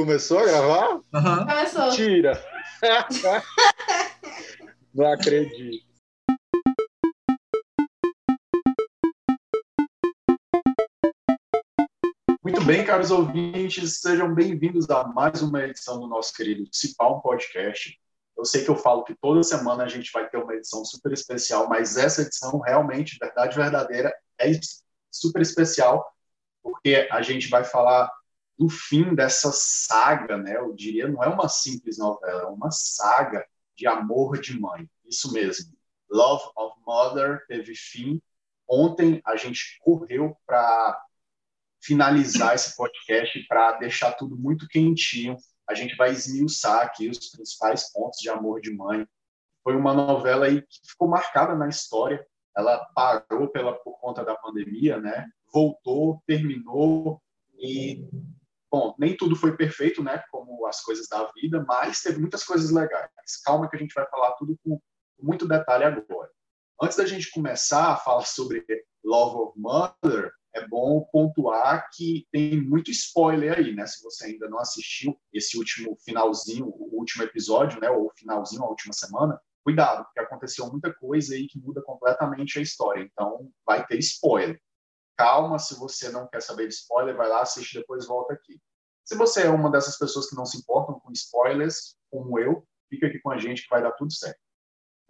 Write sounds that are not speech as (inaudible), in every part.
Começou a gravar? Uhum. Começou. Tira. (laughs) Não acredito. Muito bem, caros ouvintes, sejam bem-vindos a mais uma edição do nosso querido Cipal Podcast. Eu sei que eu falo que toda semana a gente vai ter uma edição super especial, mas essa edição realmente, verdade verdadeira, é super especial, porque a gente vai falar do fim dessa saga, né? Eu diria, não é uma simples novela, é uma saga de amor de mãe. Isso mesmo. Love of Mother teve fim. Ontem a gente correu para finalizar esse podcast para deixar tudo muito quentinho. A gente vai esmiuçar aqui os principais pontos de amor de mãe. Foi uma novela aí que ficou marcada na história. Ela parou pela por conta da pandemia, né? Voltou, terminou e Bom, nem tudo foi perfeito, né, como as coisas da vida, mas teve muitas coisas legais. Calma que a gente vai falar tudo com muito detalhe agora. Antes da gente começar a falar sobre Love of Mother, é bom pontuar que tem muito spoiler aí, né? Se você ainda não assistiu esse último finalzinho, o último episódio, né, ou finalzinho, a última semana, cuidado, porque aconteceu muita coisa aí que muda completamente a história. Então, vai ter spoiler calma, se você não quer saber de spoiler, vai lá, assiste depois volta aqui. Se você é uma dessas pessoas que não se importam com spoilers, como eu, fica aqui com a gente que vai dar tudo certo.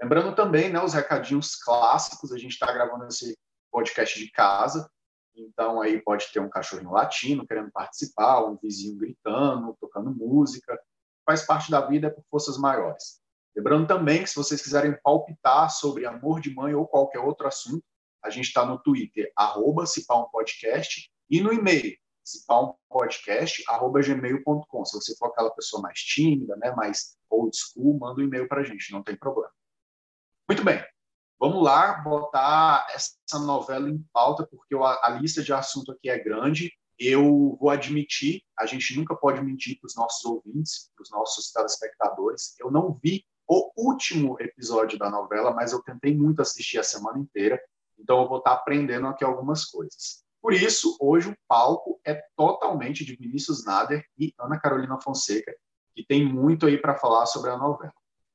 Lembrando também, né, os recadinhos clássicos, a gente está gravando esse podcast de casa, então aí pode ter um cachorrinho latino querendo participar, um vizinho gritando, tocando música, faz parte da vida é por forças maiores. Lembrando também que se vocês quiserem palpitar sobre amor de mãe ou qualquer outro assunto, a gente está no Twitter, arroba e no e-mail, cipaumpodcast.gmail.com. Se você for aquela pessoa mais tímida, né, mais old school, manda um e-mail para a gente, não tem problema. Muito bem, vamos lá botar essa novela em pauta, porque a lista de assunto aqui é grande. Eu vou admitir, a gente nunca pode mentir para os nossos ouvintes, para os nossos telespectadores. Eu não vi o último episódio da novela, mas eu tentei muito assistir a semana inteira. Então, eu vou estar aprendendo aqui algumas coisas. Por isso, hoje o palco é totalmente de Vinícius Nader e Ana Carolina Fonseca, que tem muito aí para falar sobre a novela.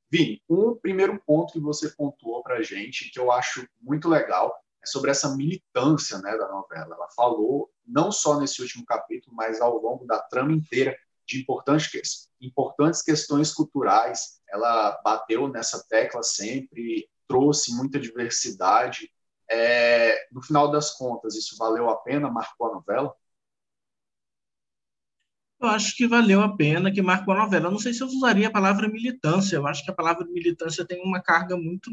Vini, um primeiro ponto que você pontuou para a gente, que eu acho muito legal, é sobre essa militância né, da novela. Ela falou, não só nesse último capítulo, mas ao longo da trama inteira, de importantes, importantes questões culturais. Ela bateu nessa tecla sempre, trouxe muita diversidade é, no final das contas, isso valeu a pena? Marcou a novela? Eu acho que valeu a pena, que marcou a novela. Eu não sei se eu usaria a palavra militância. Eu acho que a palavra militância tem uma carga muito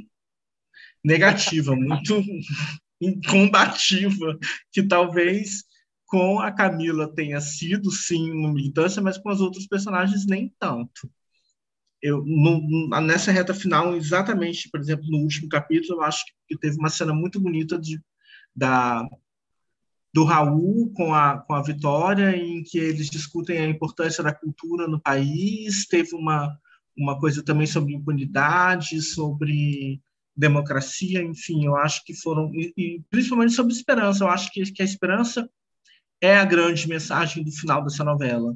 negativa, muito (laughs) combativa, que talvez com a Camila tenha sido, sim, uma militância, mas com os outros personagens nem tanto eu no, nessa reta final, exatamente, por exemplo, no último capítulo, eu acho que teve uma cena muito bonita de, da do Raul com a, com a Vitória, em que eles discutem a importância da cultura no país. Teve uma, uma coisa também sobre impunidade, sobre democracia, enfim, eu acho que foram. E, e principalmente sobre esperança. Eu acho que, que a esperança é a grande mensagem do final dessa novela.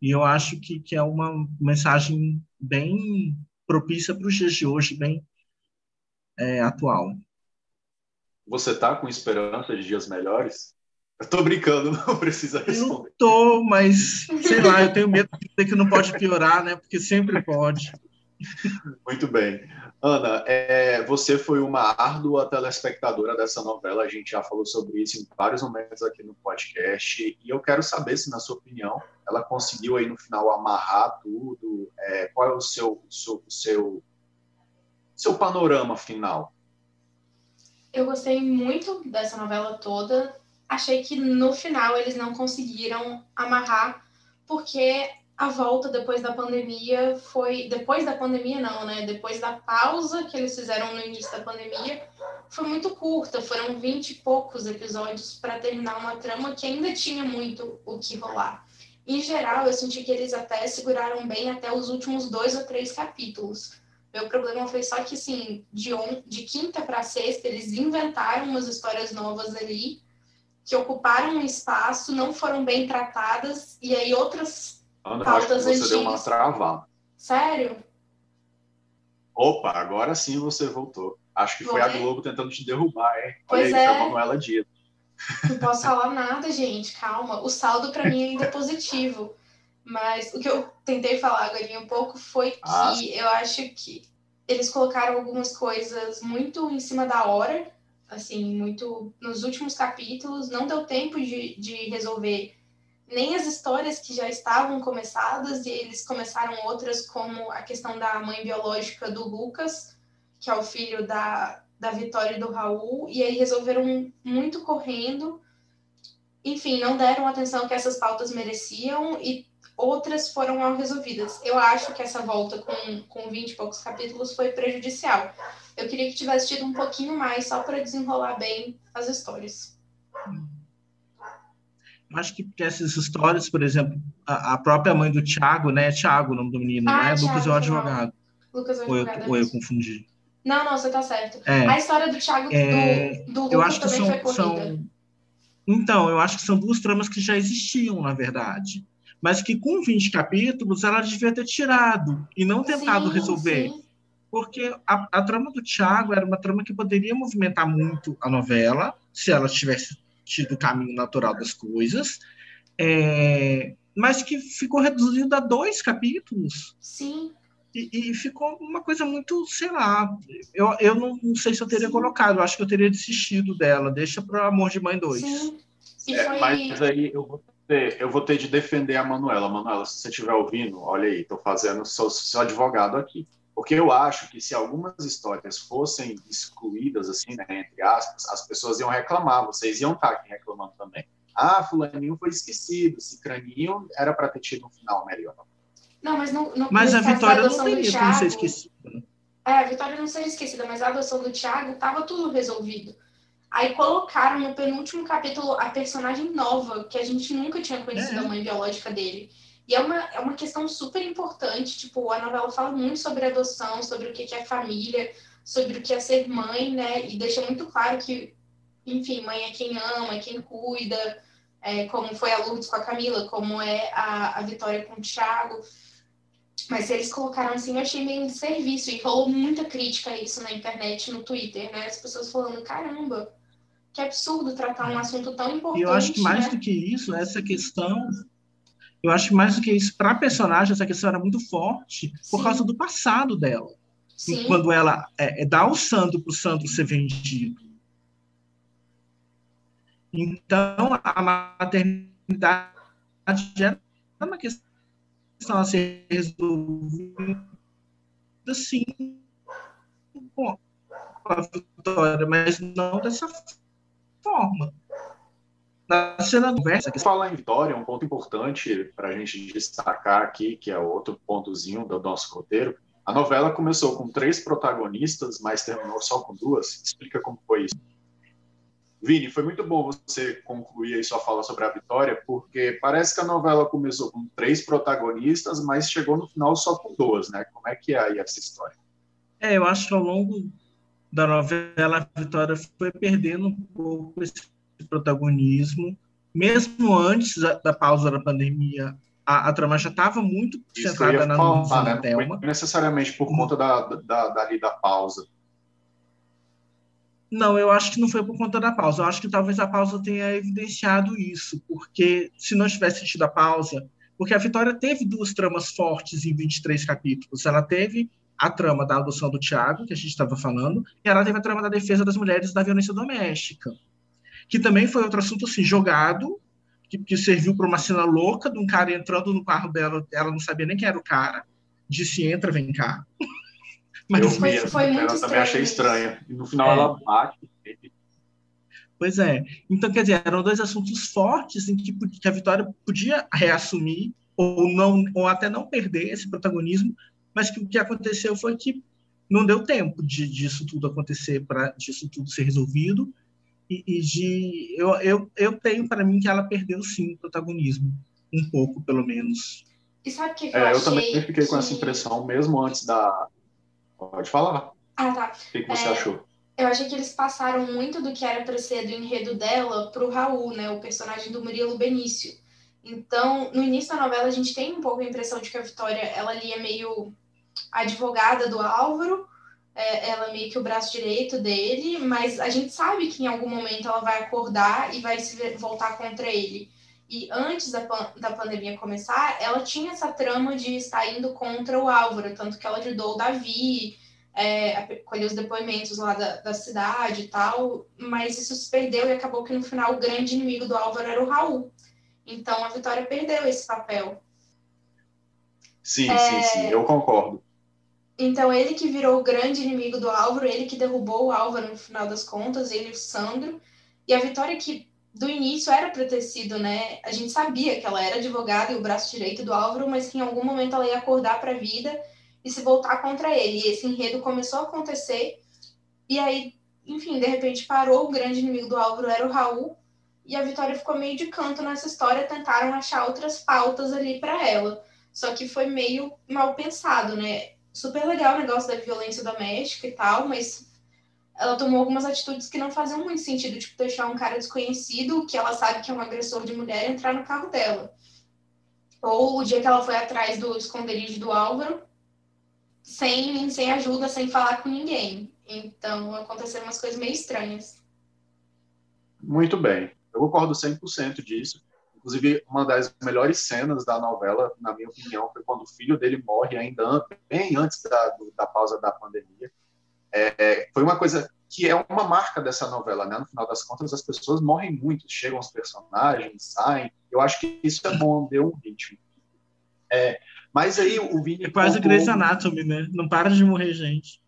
E eu acho que, que é uma mensagem bem propícia para os dias de hoje, bem é, atual. Você está com esperança de dias melhores? Eu tô brincando, (laughs) não precisa responder. Eu tô, mas sei lá, eu tenho medo de dizer que não pode piorar, né? Porque sempre pode. Muito bem. Ana, é, você foi uma árdua telespectadora dessa novela, a gente já falou sobre isso em vários momentos aqui no podcast, e eu quero saber se, na sua opinião, ela conseguiu aí no final amarrar tudo, é, qual é o seu, seu, seu, seu panorama final? Eu gostei muito dessa novela toda, achei que no final eles não conseguiram amarrar, porque a volta depois da pandemia foi. Depois da pandemia, não, né? Depois da pausa que eles fizeram no início da pandemia, foi muito curta. Foram vinte e poucos episódios para terminar uma trama que ainda tinha muito o que rolar. Em geral, eu senti que eles até seguraram bem até os últimos dois ou três capítulos. Meu problema foi só que, assim, de, on... de quinta para sexta, eles inventaram umas histórias novas ali que ocuparam um espaço, não foram bem tratadas, e aí outras Ana, eu acho que você antigas. deu uma travada. Sério? Opa, agora sim você voltou. Acho que foi, foi a Globo tentando te derrubar, hein? Pois Olha aí, é. Manuela Dias. Não posso (laughs) falar nada, gente, calma. O saldo para mim ainda é positivo. Mas o que eu tentei falar agora um pouco foi que ah. eu acho que eles colocaram algumas coisas muito em cima da hora, assim, muito nos últimos capítulos. Não deu tempo de, de resolver nem as histórias que já estavam começadas, e eles começaram outras, como a questão da mãe biológica do Lucas, que é o filho da, da Vitória e do Raul, e aí resolveram muito correndo. Enfim, não deram atenção que essas pautas mereciam e outras foram mal resolvidas. Eu acho que essa volta com, com 20 e poucos capítulos foi prejudicial. Eu queria que tivesse tido um pouquinho mais só para desenrolar bem as histórias. Acho que essas histórias, por exemplo, a, a própria mãe do Tiago, né? É Tiago o nome do menino, ah, né? Lucas é o advogado. Lucas é o advogado. Ou eu, ou eu confundi. Não, não, você tá certo. É, a história do Thiago é, do, do Lucas eu acho que também são, foi são, Então, eu acho que são duas tramas que já existiam, na verdade. Mas que com 20 capítulos ela devia ter tirado e não tentado sim, resolver. Sim. Porque a, a trama do Thiago era uma trama que poderia movimentar muito a novela, se ela tivesse tido o caminho natural das coisas. É, mas que ficou reduzido a dois capítulos. Sim. E, e, ficou uma coisa muito, sei lá, eu, eu não, não sei se eu teria Sim. colocado, eu acho que eu teria desistido dela, deixa para Amor de Mãe 2. Sim. É, foi... Mas aí eu vou, ter, eu vou ter de defender a Manuela. Manuela, se você estiver ouvindo, olha aí, estou fazendo, sou seu advogado aqui. Porque eu acho que se algumas histórias fossem excluídas, assim, né, entre aspas, as pessoas iam reclamar, vocês iam estar aqui reclamando também. Ah, fulaninho foi esquecido, cicraninho era para ter tido um final melhor. Não, mas não. não mas a Vitória não teria como ser esquecida. É, a Vitória não seria esquecida, mas a adoção do Thiago estava tudo resolvido. Aí colocaram no penúltimo capítulo a personagem nova, que a gente nunca tinha conhecido é. a mãe biológica dele. E é uma, é uma questão super importante, tipo, a novela fala muito sobre adoção, sobre o que é família, sobre o que é ser mãe, né? E deixa muito claro que, enfim, mãe é quem ama, é quem cuida, é, como foi a Lourdes com a Camila, como é a, a Vitória com o Thiago. Mas eles colocaram assim, eu achei meio de serviço. E rolou muita crítica a isso na internet, no Twitter, né? As pessoas falando, caramba, que absurdo tratar um assunto tão importante. E eu acho que mais né? do que isso, essa questão. Eu acho que mais do que isso, para a personagem, essa questão era muito forte por Sim. causa do passado dela. Sim. Quando ela é, é dá o santo para o santo ser vendido. Então, a maternidade era uma questão a ser resolvida sim com a vitória, mas não dessa forma. Na cena do verso. Falar em vitória, um ponto importante para a gente destacar aqui, que é outro pontozinho do nosso roteiro. A novela começou com três protagonistas, mas terminou só com duas. Explica como foi isso. Vini, foi muito bom você concluir aí sua fala sobre a Vitória, porque parece que a novela começou com três protagonistas, mas chegou no final só com duas, né? Como é que é aí essa história? É, eu acho que ao longo da novela a Vitória foi perdendo um pouco esse protagonismo, mesmo antes da, da pausa da pandemia. A, a trama já estava muito centrada na falar, né? Thelma. Não necessariamente por conta da, da, da, da pausa não, eu acho que não foi por conta da pausa. Eu acho que talvez a pausa tenha evidenciado isso, porque se não tivesse tido a pausa, porque a Vitória teve duas tramas fortes em 23 capítulos. Ela teve a trama da adoção do Tiago, que a gente estava falando, e ela teve a trama da defesa das mulheres da violência doméstica, que também foi outro assunto assim, jogado, que, que serviu para uma cena louca de um cara entrando no carro dela, ela não sabia nem quem era o cara, disse: entra, vem cá. (laughs) Mas eu foi, mesmo, foi muito também achei estranha. E no final é. ela bate. Pois é. Então, quer dizer, eram dois assuntos fortes em que, que a Vitória podia reassumir ou não ou até não perder esse protagonismo, mas que o que aconteceu foi que não deu tempo de disso tudo acontecer para disso tudo ser resolvido e, e de eu, eu, eu tenho para mim que ela perdeu sim o protagonismo um pouco pelo menos e sabe que, que é, eu, eu também fiquei que... com essa impressão mesmo antes da Pode falar. Ah, tá. O que, que você é, achou? Eu achei que eles passaram muito do que era para ser do enredo dela para o Raul, né? O personagem do Murilo Benício. Então, no início da novela, a gente tem um pouco a impressão de que a Vitória, ela ali é meio advogada do Álvaro, é, ela é meio que o braço direito dele, mas a gente sabe que em algum momento ela vai acordar e vai se voltar contra ele. E antes da, da pandemia começar, ela tinha essa trama de estar indo contra o Álvaro, tanto que ela ajudou o Davi, é, a colher os depoimentos lá da, da cidade e tal, mas isso se perdeu e acabou que no final o grande inimigo do Álvaro era o Raul. Então a Vitória perdeu esse papel. Sim, é... sim, sim, eu concordo. Então ele que virou o grande inimigo do Álvaro, ele que derrubou o Álvaro no final das contas, ele e o Sandro. E a Vitória que do início era para ter sido, né? A gente sabia que ela era advogada e o braço direito do Álvaro, mas que em algum momento ela ia acordar para a vida e se voltar contra ele. E esse enredo começou a acontecer. E aí, enfim, de repente parou. O grande inimigo do Álvaro era o Raul. E a Vitória ficou meio de canto nessa história. Tentaram achar outras pautas ali para ela. Só que foi meio mal pensado, né? Super legal o negócio da violência doméstica e tal, mas ela tomou algumas atitudes que não faziam muito sentido, tipo deixar um cara desconhecido, que ela sabe que é um agressor de mulher, entrar no carro dela. Ou o dia que ela foi atrás do esconderijo do Álvaro, sem, sem ajuda, sem falar com ninguém. Então, aconteceram umas coisas meio estranhas. Muito bem. Eu concordo 100% disso. Inclusive, uma das melhores cenas da novela, na minha opinião, foi quando o filho dele morre, ainda bem antes da, da pausa da pandemia. É, foi uma coisa que é uma marca dessa novela, né? No final das contas, as pessoas morrem muito, chegam os personagens, saem. Eu acho que isso é bom, deu um ritmo. É, mas aí o Vini. É quase contou... Grey's Anatomy, né? Não para de morrer gente.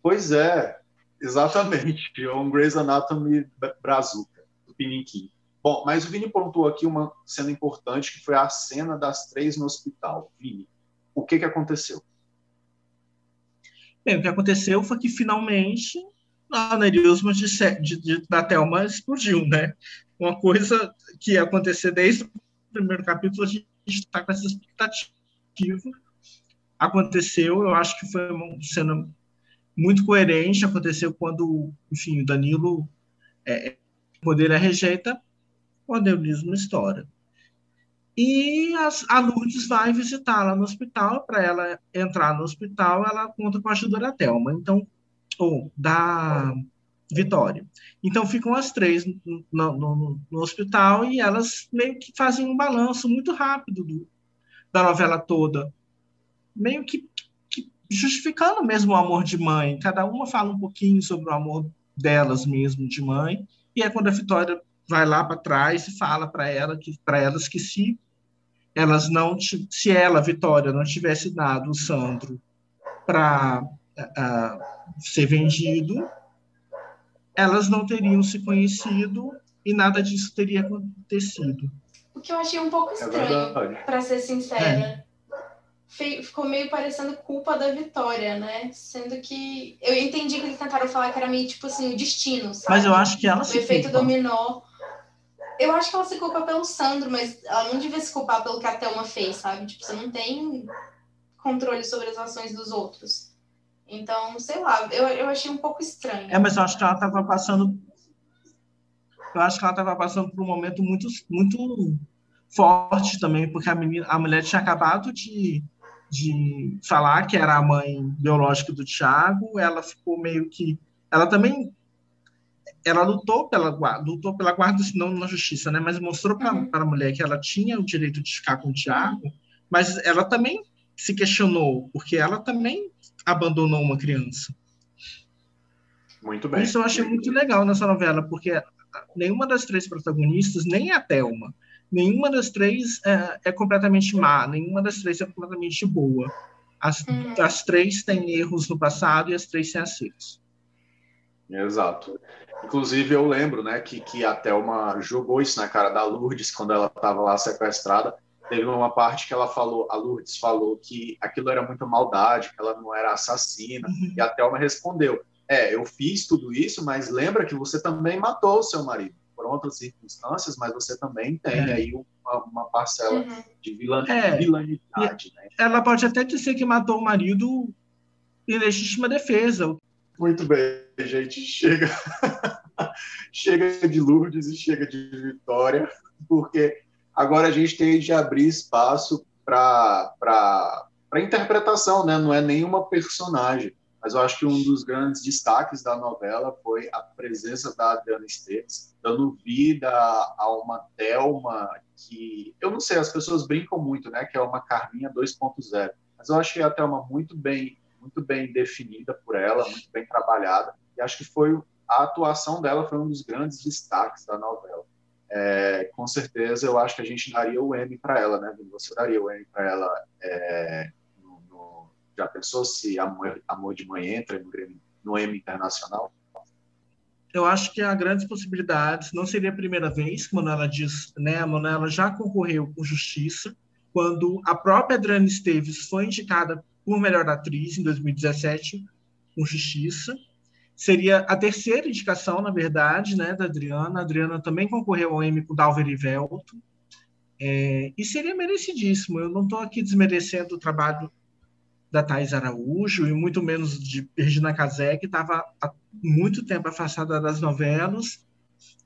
Pois é, exatamente. É um Grey's Anatomy brazuca, do Piniquim. Bom, mas o Vini pontuou aqui uma cena importante, que foi a cena das três no hospital. Vini, o que, que aconteceu? Bem, o que aconteceu foi que finalmente a aneurisma de, de, de, da Thelma explodiu, né? Uma coisa que ia acontecer desde o primeiro capítulo, a gente está com essa expectativa. Aconteceu, eu acho que foi uma cena muito coerente, aconteceu quando, enfim, o Danilo, é, o poder a rejeita, o aneurisma estoura. E as, a Lourdes vai visitá-la no hospital. Para ela entrar no hospital, ela conta com a ajuda da Thelma, então, ou da Vitória. Então, ficam as três no, no, no, hospital e elas meio que fazem um balanço muito rápido do, da novela toda, meio que, que justificando mesmo o amor de mãe. Cada uma fala um pouquinho sobre o amor delas mesmo de mãe. E é quando a Vitória vai lá para trás e fala para ela que para elas que se elas não se ela Vitória não tivesse dado o Sandro para uh, ser vendido, elas não teriam se conhecido e nada disso teria acontecido. O que eu achei um pouco é estranho, é para ser sincera. É. Ficou meio parecendo culpa da Vitória, né? Sendo que eu entendi que eles tentaram falar que era meio tipo assim, o destino, sabe? Mas eu acho que ela o se O efeito culpa. dominó eu acho que ela se culpa pelo Sandro, mas ela não devia se culpar pelo que a Thelma fez, sabe? Tipo, você não tem controle sobre as ações dos outros. Então, sei lá, eu, eu achei um pouco estranho. É, mas eu acho que ela estava passando. Eu acho que ela estava passando por um momento muito, muito forte também, porque a, menina, a mulher tinha acabado de, de falar que era a mãe biológica do Tiago, ela ficou meio que. Ela também ela lutou pela guarda, lutou pela guarda, não na justiça, né? Mas mostrou para uhum. a mulher que ela tinha o direito de ficar com o Tiago, mas ela também se questionou, porque ela também abandonou uma criança. Muito bem. Isso eu achei muito legal nessa novela, porque nenhuma das três protagonistas, nem a Thelma, nenhuma das três é, é completamente má, nenhuma das três é completamente boa. As, uhum. as três têm erros no passado e as três têm acertos. Exato. Inclusive, eu lembro né, que, que a Thelma jogou isso na cara da Lourdes quando ela estava lá sequestrada. Teve uma parte que ela falou, a Lourdes falou que aquilo era muita maldade, que ela não era assassina. Uhum. E a Thelma respondeu: É, eu fiz tudo isso, mas lembra que você também matou o seu marido por outras circunstâncias, mas você também tem é. aí uma, uma parcela uhum. de é. vilanidade. Né? Ela pode até dizer que matou o marido em legítima defesa, muito bem, gente. Chega, (laughs) chega de Lourdes e chega de Vitória, porque Agora a gente tem de abrir espaço para interpretação, né? Não é nenhuma personagem. Mas eu acho que um dos grandes destaques da novela foi a presença da Adriana Esteves, dando vida a uma Thelma que, eu não sei, as pessoas brincam muito, né? Que é uma Carminha 2.0. Mas eu achei a Thelma muito bem, muito bem definida por ela, muito bem trabalhada. E acho que foi a atuação dela foi um dos grandes destaques da novela. É, com certeza, eu acho que a gente daria o M para ela, né? Você daria o M para ela é, já pensou se Amor, Amor de Mãe entra no, no M Internacional? Eu acho que há grandes possibilidades. Não seria a primeira vez, ela diz, né? A Manuela já concorreu com Justiça, quando a própria Adriana Esteves foi indicada por melhor atriz em 2017 com Justiça. Seria a terceira indicação, na verdade, né, da Adriana. A Adriana também concorreu ao Emmy com Dalver e Velto. É, e seria merecidíssimo. Eu não estou aqui desmerecendo o trabalho da Thais Araújo e muito menos de Regina Casé, que estava há muito tempo afastada das novelas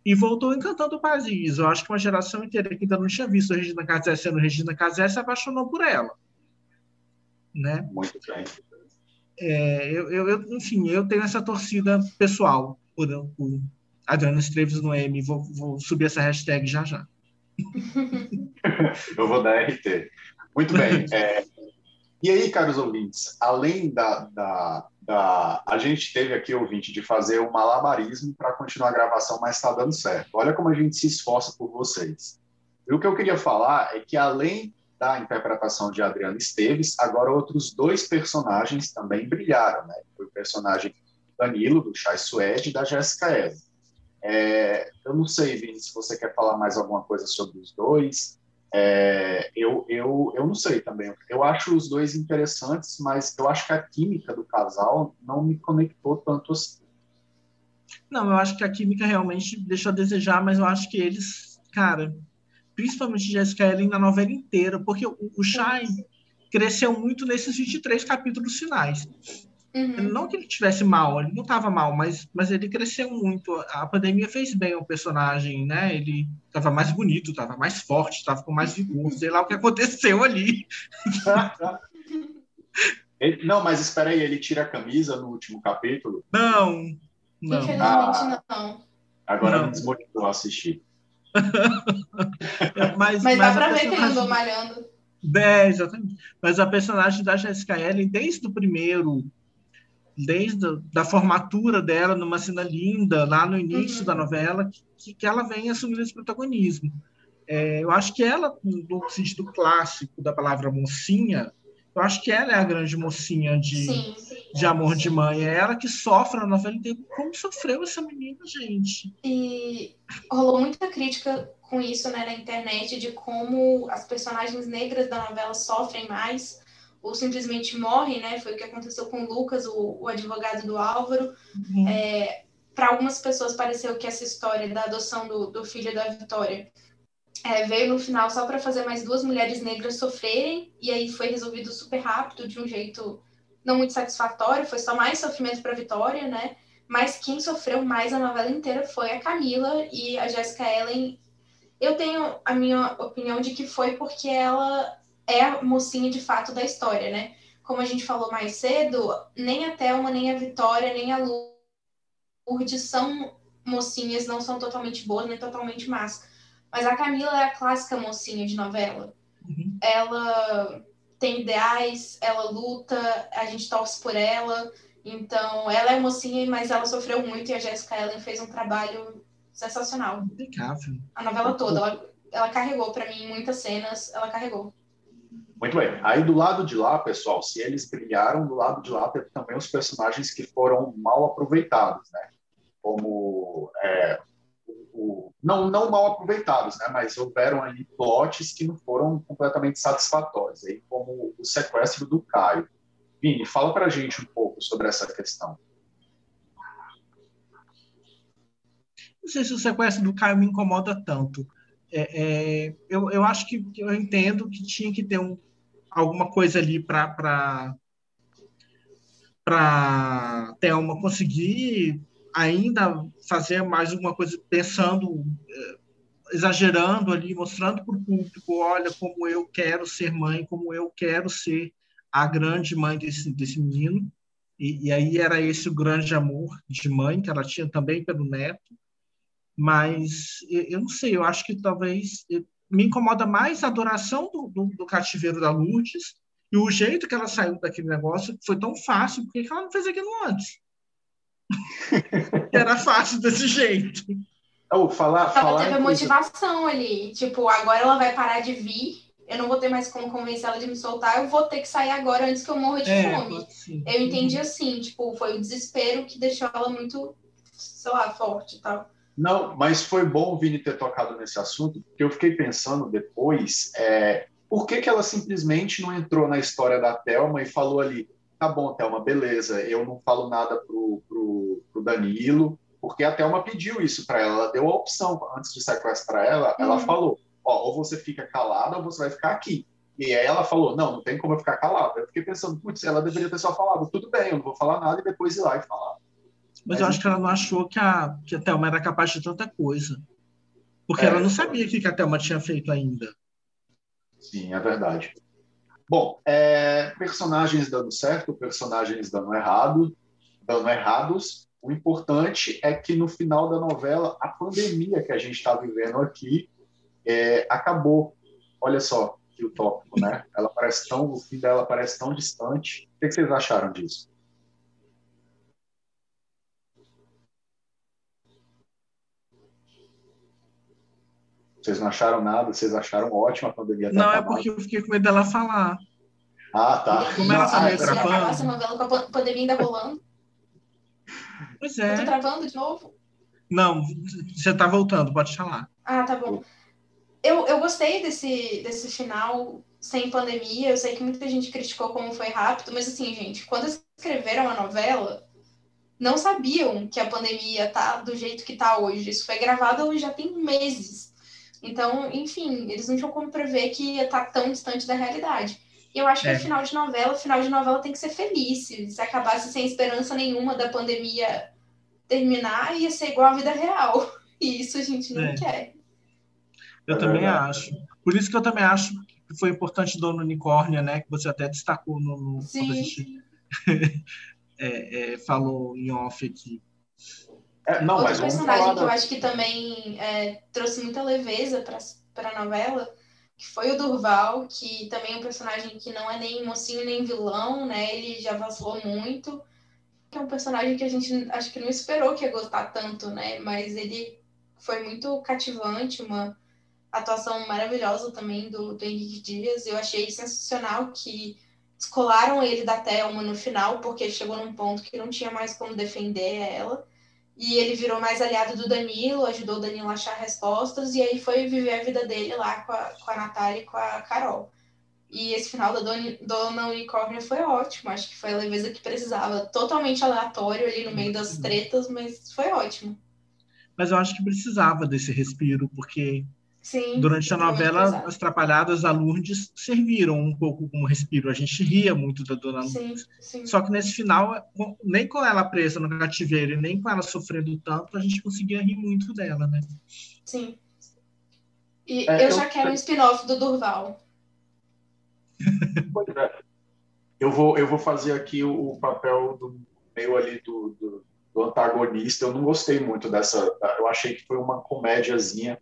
e voltou encantando o país. Eu acho que uma geração inteira que ainda não tinha visto Regina Casé sendo Regina Casé se apaixonou por ela. Né? Muito bem. É, eu, eu, enfim, eu tenho essa torcida pessoal por, por Adriana Esteves no M. Vou, vou subir essa hashtag já já. (laughs) eu vou dar RT. Muito bem. É, e aí, caros ouvintes, além da, da, da, A gente teve aqui, ouvinte, de fazer um malabarismo para continuar a gravação, mas está dando certo. Olha como a gente se esforça por vocês. E o que eu queria falar é que, além da interpretação de Adriana Esteves, agora outros dois personagens também brilharam. Né? Foi o personagem Danilo, do Chai Suede, e da Jéssica Eva. É, eu não sei, Vini, se você quer falar mais alguma coisa sobre os dois. É, eu, eu, eu não sei também. Eu acho os dois interessantes, mas eu acho que a química do casal não me conectou tanto assim. Não, eu acho que a química realmente deixa a desejar, mas eu acho que eles, cara, principalmente Jessica Ellen na novela inteira, porque o, o Shai cresceu muito nesses 23 capítulos finais. Uhum. Não que ele tivesse mal, ele não estava mal, mas, mas ele cresceu muito. A pandemia fez bem ao personagem, né? Ele estava mais bonito, estava mais forte, estava com mais vigor. Sei lá o que aconteceu ali. (laughs) ele, não, mas espera aí, ele tira a camisa no último capítulo? Não, não. Infelizmente ah, não. Agora não. me desmotivou a assistir. Mas, (laughs) mas, mas dá para ver que ele andou malhando. É, exatamente. Mas a personagem da Jessica Ellen, desde o primeiro desde a, da formatura dela numa cena linda lá no início uhum. da novela que, que ela vem assumindo esse protagonismo é, eu acho que ela no sentido clássico da palavra mocinha eu acho que ela é a grande mocinha de, sim, sim, de amor sim. de mãe é ela que sofre na novela inteira como sofreu essa menina gente e rolou muita crítica com isso né, na internet de como as personagens negras da novela sofrem mais ou simplesmente morre, né? Foi o que aconteceu com o Lucas, o, o advogado do Álvaro. Uhum. É, Para algumas pessoas pareceu que essa história da adoção do, do filho da Vitória é, veio no final só para fazer mais duas mulheres negras sofrerem, e aí foi resolvido super rápido, de um jeito não muito satisfatório, foi só mais sofrimento para Vitória, né? Mas quem sofreu mais a novela inteira foi a Camila e a Jessica Ellen. Eu tenho a minha opinião de que foi porque ela é a mocinha de fato da história, né? Como a gente falou mais cedo, nem a Thelma, nem a Vitória, nem a Lourdes são mocinhas, não são totalmente boas, nem totalmente más. Mas a Camila é a clássica mocinha de novela. Uhum. Ela tem ideais, ela luta, a gente torce por ela. Então, ela é mocinha, mas ela sofreu muito e a Jessica Ellen fez um trabalho sensacional. Impecável. A novela toda. Ela, ela carregou para mim muitas cenas, ela carregou. Muito bem. Aí do lado de lá, pessoal, se eles brilharam, do lado de lá teve também os personagens que foram mal aproveitados, né? Como é, não não mal aproveitados, né? Mas houveram ali plots que não foram completamente satisfatórios, aí como o sequestro do Caio. Vini, fala para a gente um pouco sobre essa questão. Não sei se o sequestro do Caio me incomoda tanto. É, é, eu, eu acho que eu entendo que tinha que ter um, alguma coisa ali para para Thelma conseguir ainda fazer mais alguma coisa pensando exagerando ali, mostrando para o público, olha como eu quero ser mãe, como eu quero ser a grande mãe desse, desse menino. E, e aí era esse o grande amor de mãe que ela tinha também pelo neto. Mas eu não sei, eu acho que talvez me incomoda mais a adoração do, do, do cativeiro da Lourdes e o jeito que ela saiu daquele negócio foi tão fácil, porque ela não fez aquilo antes? (laughs) Era fácil desse jeito. Oh, falar, ela falar teve a motivação ali. Tipo, agora ela vai parar de vir. Eu não vou ter mais como convencer ela de me soltar. Eu vou ter que sair agora antes que eu morra de é, fome. Eu entendi assim, tipo, foi o desespero que deixou ela muito, sei lá, forte e tal. Não, mas foi bom o Vini ter tocado nesse assunto, porque eu fiquei pensando depois, é, por que, que ela simplesmente não entrou na história da Thelma e falou ali, tá bom, Thelma, beleza, eu não falo nada pro, pro, pro Danilo, porque a Thelma pediu isso para ela, ela deu a opção, antes de sequestrar ela, uhum. ela falou, ó, ou você fica calada ou você vai ficar aqui. E aí ela falou, não, não tem como eu ficar calada. Eu fiquei pensando, putz, ela deveria ter só falado, tudo bem, eu não vou falar nada e depois ir lá e falar. Mas, eu acho que ela não achou que a, que a Thelma era capaz de tanta coisa. Porque é, ela não sabia o que a Thelma tinha feito ainda. Sim, é verdade. Bom, é, personagens dando certo, personagens dando errado, dando errados. O importante é que no final da novela, a pandemia que a gente está vivendo aqui é, acabou. Olha só que utópico, né? Ela parece tão, o fim dela parece tão distante. O que vocês acharam disso? Vocês não acharam nada? Vocês acharam ótima a pandemia? Não, é porque eu fiquei com medo dela falar. Ah, tá. Como ela tá meio travando. Essa novela com a pandemia ainda rolando. Pois é. Eu tô travando de novo? Não, você tá voltando, pode falar. Ah, tá bom. Eu, eu gostei desse, desse final sem pandemia. Eu sei que muita gente criticou como foi rápido, mas assim, gente, quando escreveram a novela, não sabiam que a pandemia tá do jeito que tá hoje. Isso foi gravado já tem meses. Então, enfim, eles não tinham como prever que ia estar tão distante da realidade. E eu acho que é. final de novela, final de novela tem que ser feliz. Se acabasse sem esperança nenhuma da pandemia terminar, ia ser igual à vida real. E isso a gente não é. quer. Eu é também acho. Por isso que eu também acho que foi importante Dona Unicórnia, né? Que você até destacou no, no quando a gente (laughs) é, é, falou em off aqui. É, não, Outro mas personagem que eu acho que também é, trouxe muita leveza para a novela, que foi o Durval, que também é um personagem que não é nem mocinho nem vilão, né? Ele já vacilou muito. Que é um personagem que a gente acho que não esperou que ia gostar tanto, né? Mas ele foi muito cativante, uma atuação maravilhosa também do, do Henrique Dias. Eu achei sensacional que descolaram ele da Thelma no final, porque chegou num ponto que não tinha mais como defender ela. E ele virou mais aliado do Danilo, ajudou o Danilo a achar respostas, e aí foi viver a vida dele lá com a, com a Natália e com a Carol. E esse final da Dona, Dona Unicórnio foi ótimo, acho que foi a leveza que precisava. Totalmente aleatório ali no meio das tretas, mas foi ótimo. Mas eu acho que precisava desse respiro, porque Sim, Durante a novela, as Trapalhadas da Lourdes serviram um pouco como respiro. A gente ria muito da Dona Lourdes. Sim, sim. Só que nesse final, nem com ela presa no cativeiro e nem com ela sofrendo tanto, a gente conseguia rir muito dela, né? Sim. E é, eu, eu, já quero um spin-off do Durval. É. eu, vou, eu vou fazer aqui o, papel do meio ali do, do, do antagonista. Eu não gostei muito dessa. Eu achei que foi uma comédiazinha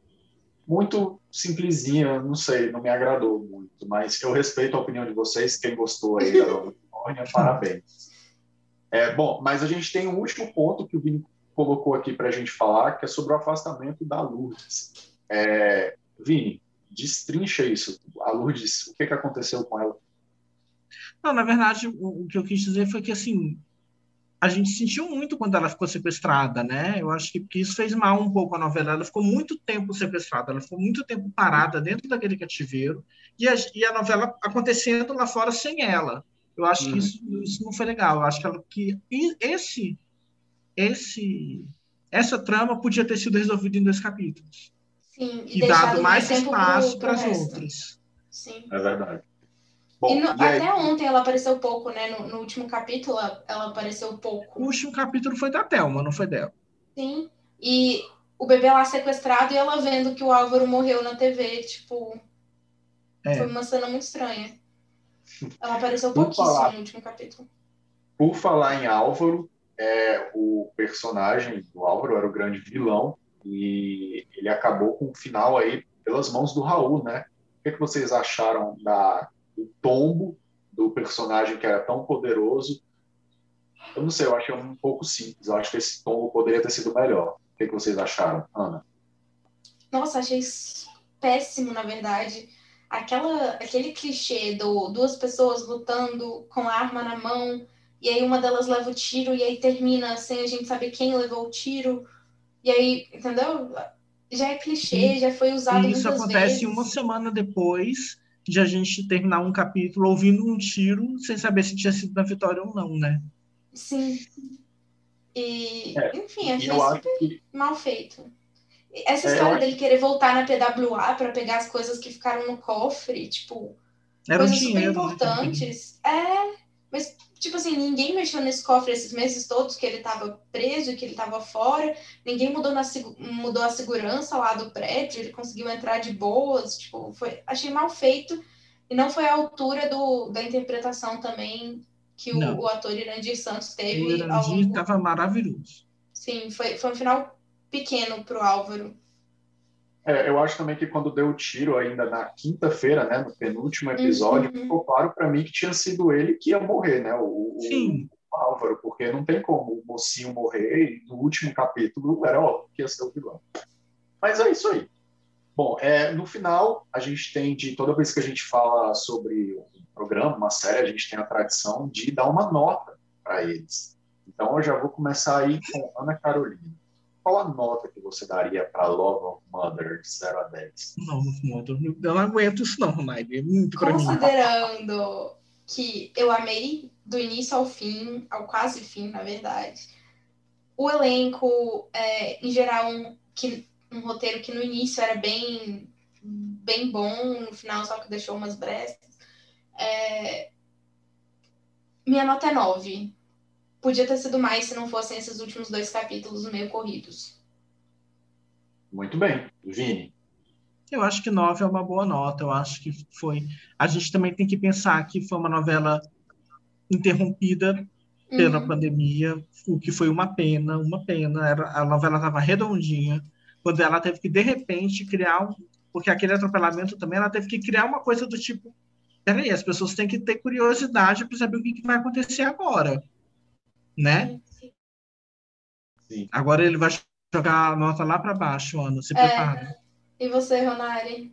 muito simplesinha, não sei, não me agradou muito, mas eu respeito a opinião de vocês, quem gostou aí da Nova (laughs) parabéns. É, bom, mas a gente tem um último ponto que o Vini colocou aqui para a gente falar, que é sobre o afastamento da Lourdes. É, Vini, destrincha isso. A Lourdes, o que, que aconteceu com ela? Não, na verdade, o, o que eu quis dizer foi que, assim, a gente sentiu muito quando ela ficou sequestrada, né? Eu acho que, que isso fez mal um pouco a novela. Ela ficou muito tempo sequestrada, ela ficou muito tempo parada dentro daquele cativeiro e a, e a novela acontecendo lá fora sem ela. Eu acho uhum. que isso, isso não foi legal. Eu acho que, ela, que esse, esse, essa trama podia ter sido resolvida em dois capítulos. Sim, e, e dado mais, mais espaço para as outras. Sim. É verdade. Bom, e, no, até aí... ontem ela apareceu pouco, né? No, no, último capítulo ela apareceu pouco. O último capítulo foi da Thelma, não foi dela. Sim. E o bebê lá sequestrado e ela vendo que o Álvaro morreu na TV, tipo. É. Foi uma cena muito estranha. (laughs) Ela apareceu pouquíssimo falar, no último capítulo. Por falar em Álvaro, é, o personagem do Álvaro era o grande vilão e ele acabou com o final aí pelas mãos do Raul, né? O que, é que vocês acharam da, do tombo do personagem que era tão poderoso? Eu não sei, eu achei um pouco simples. Eu acho que esse tombo poderia ter sido melhor. O que, é que vocês acharam, Ana? Nossa, achei péssimo, na verdade. Aquela, aquele clichê do duas pessoas lutando com a arma na mão e aí uma delas leva o tiro e aí termina sem a gente saber quem levou o tiro. E aí, entendeu? Já é clichê, já foi usado e isso acontece uma semana depois de a gente terminar um capítulo ouvindo um tiro sem saber se tinha sido na vitória ou não, né? Sim. E, é, enfim, achei super que... mal feito. Essa é, história dele querer voltar na PWA para pegar as coisas que ficaram no cofre, tipo, Era coisas um dinheiro, super né, importantes. Né? É, mas tipo assim, ninguém mexeu nesse cofre esses meses todos que ele estava preso, que ele estava fora, ninguém mudou, na, mudou a segurança lá do prédio, ele conseguiu entrar de boas, tipo, foi, achei mal feito e não foi à altura do, da interpretação também que o, o ator Irandir Santos teve. O Irandir estava maravilhoso. Sim, foi, foi um final pequeno para o Álvaro. É, eu acho também que quando deu o tiro ainda na quinta-feira, né, no penúltimo episódio, uhum. ficou claro para mim que tinha sido ele que ia morrer, né, o, Sim. o Álvaro, porque não tem como o mocinho morrer e no último capítulo era óbvio que ia ser o vilão. Mas é isso aí. Bom, é, no final, a gente tem de toda vez que a gente fala sobre um programa, uma série, a gente tem a tradição de dar uma nota para eles. Então, eu já vou começar aí com Ana Carolina qual a nota que você daria para Love of Mother de 0 a 10? Love of Mother, eu não aguento isso não, Naide, é muito mim. Considerando que eu amei do início ao fim, ao quase fim, na verdade, o elenco, é, em geral, um, que, um roteiro que no início era bem, bem bom, no final só que deixou umas brestas, é, minha nota é 9 podia ter sido mais se não fossem esses últimos dois capítulos meio corridos. Muito bem. Vini? Eu acho que nove é uma boa nota. Eu acho que foi. A gente também tem que pensar que foi uma novela interrompida pela uhum. pandemia, o que foi uma pena, uma pena. Era, a novela estava redondinha, quando ela teve que, de repente, criar um. Porque aquele atropelamento também, ela teve que criar uma coisa do tipo. Peraí, as pessoas têm que ter curiosidade para saber o que, que vai acontecer agora né? Sim. Agora ele vai jogar a nota lá para baixo, Ana. Se é. prepara. E você, Ronari?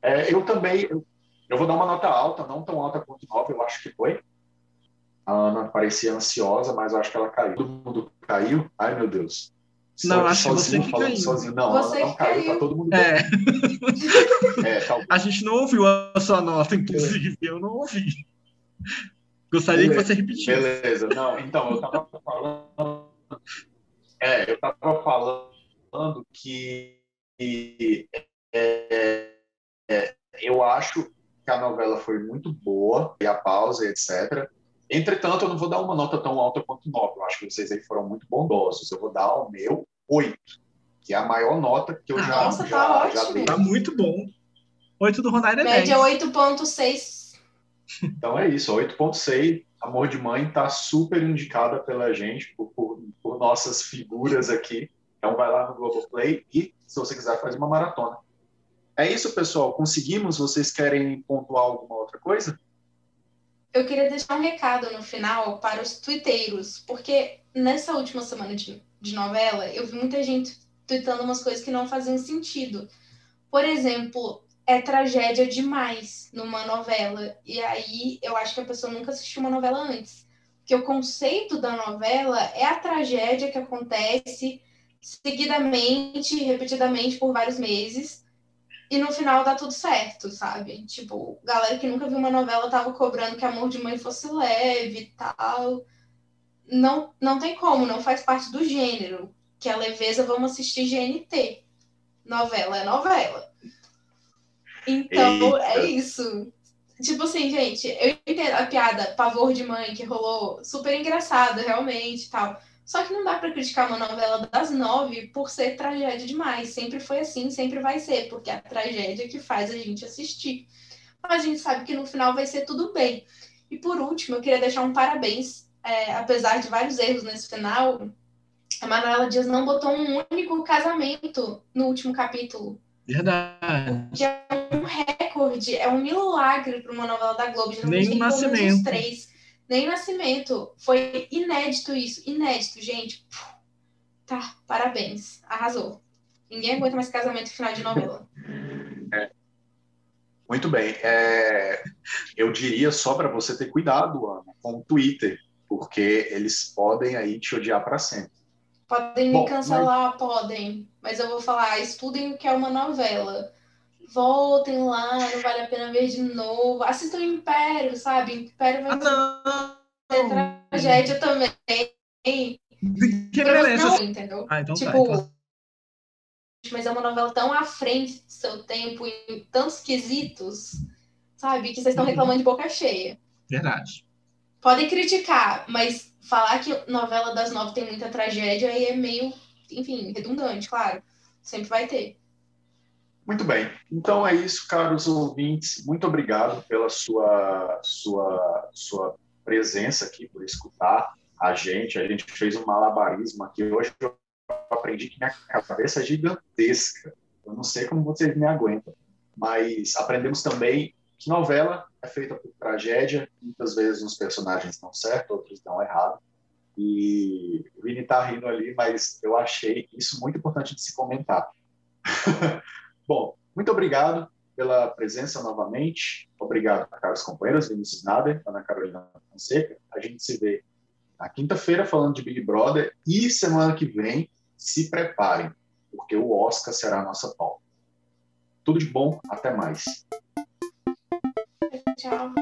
É, eu também. Eu, eu, vou dar uma nota alta, não tão alta quanto 9, eu acho que foi. A Ana parecia ansiosa, mas eu acho que ela caiu. Todo mundo caiu. Ai, meu Deus. Não, acho que você que caiu. Sozinho. Não, você não caiu, caiu, tá todo mundo é. (laughs) é tá... A gente não ouviu a sua nota, inclusive. Eu não ouvi. Gostaria Beleza. que você repetisse. Beleza. Não, então, eu estava falando. É, eu estava falando que é, é, eu acho que a novela foi muito boa, e a pausa, etc. Entretanto, eu não vou dar uma nota tão alta quanto 9. Eu acho que vocês aí foram muito bondosos. Eu vou dar o meu 8, que é a maior nota que eu ah, já, nossa, já, tá já dei. Tá muito bom. 8 do Ronaldo é Média 8.6 então é isso, 8.6, Amor de Mãe está super indicada pela gente, por, por, por, nossas figuras aqui. Então vai lá no Globoplay e, se você quiser, faz uma maratona. É isso, pessoal. Conseguimos? Vocês querem pontuar alguma outra coisa? Eu queria deixar um recado no final para os twitteiros, porque nessa última semana de, de novela, eu vi muita gente tweetando umas coisas que não faziam sentido. Por exemplo, é tragédia demais numa novela. E aí eu acho que a pessoa nunca assistiu uma novela antes. Porque o conceito da novela é a tragédia que acontece seguidamente, repetidamente por vários meses. E no final dá tudo certo, sabe? Tipo, galera que nunca viu uma novela tava cobrando que Amor de Mãe fosse leve e tal. Não, não tem como, não faz parte do gênero. Que a leveza, vamos assistir GNT. Novela é novela. Então, é Eita. é isso. Tipo assim, gente, eu entendo a piada pavor de mãe que rolou, super engraçada, realmente tal. Só que não dá para criticar uma novela das nove por ser tragédia demais. Sempre foi assim, sempre vai ser, porque é a tragédia que faz a gente assistir. Mas a gente sabe que no final vai ser tudo bem. E por último, eu queria deixar um parabéns, é, apesar de vários erros nesse final, a Manuela Dias não botou um único casamento no último capítulo. Verdade. É um recorde, é um milagre para uma novela da Globo. Nem o nascimento. Três. Nem o nascimento. Foi inédito isso, inédito, gente. Tá, parabéns, arrasou. Ninguém aguenta mais casamento final de novela. É. Muito bem. É, eu diria só para você ter cuidado, Ana, com o Twitter, porque eles podem aí te odiar para sempre. Podem Bom, me cancelar, mas... podem. Mas eu vou falar, estudem o que é uma novela. Voltem lá, não vale a pena ver de novo. Assistam o Império, sabe? Império vai ah, ser tragédia também. Que merece. Não, entendeu? Ah, então tipo, tá, então mas é uma novela tão à frente do seu tempo em tantos quesitos, sabe? Que vocês estão uhum. reclamando de boca cheia. Verdade. Podem criticar, mas falar que novela das nove tem muita tragédia aí é meio, enfim, redundante, claro. Sempre vai ter. Muito bem. Então é isso, caros ouvintes. Muito obrigado pela sua, sua, sua presença aqui, por escutar a gente. A gente fez um malabarismo aqui hoje. Eu aprendi que minha cabeça é gigantesca. Eu não sei como vocês me aguentam. Mas aprendemos também novela é feita por tragédia. Muitas vezes uns personagens dão certo, outros dão errado. E o Vini está rindo ali, mas eu achei isso muito importante de se comentar. (laughs) Bom, muito obrigado pela presença novamente. Obrigado, caros companheiros, Vinícius Nader, Ana Carolina Fonseca. A gente se vê na quinta-feira falando de Big Brother e semana que vem se preparem, porque o Oscar será a nossa pauta. Tudo de bom, até mais. ciao.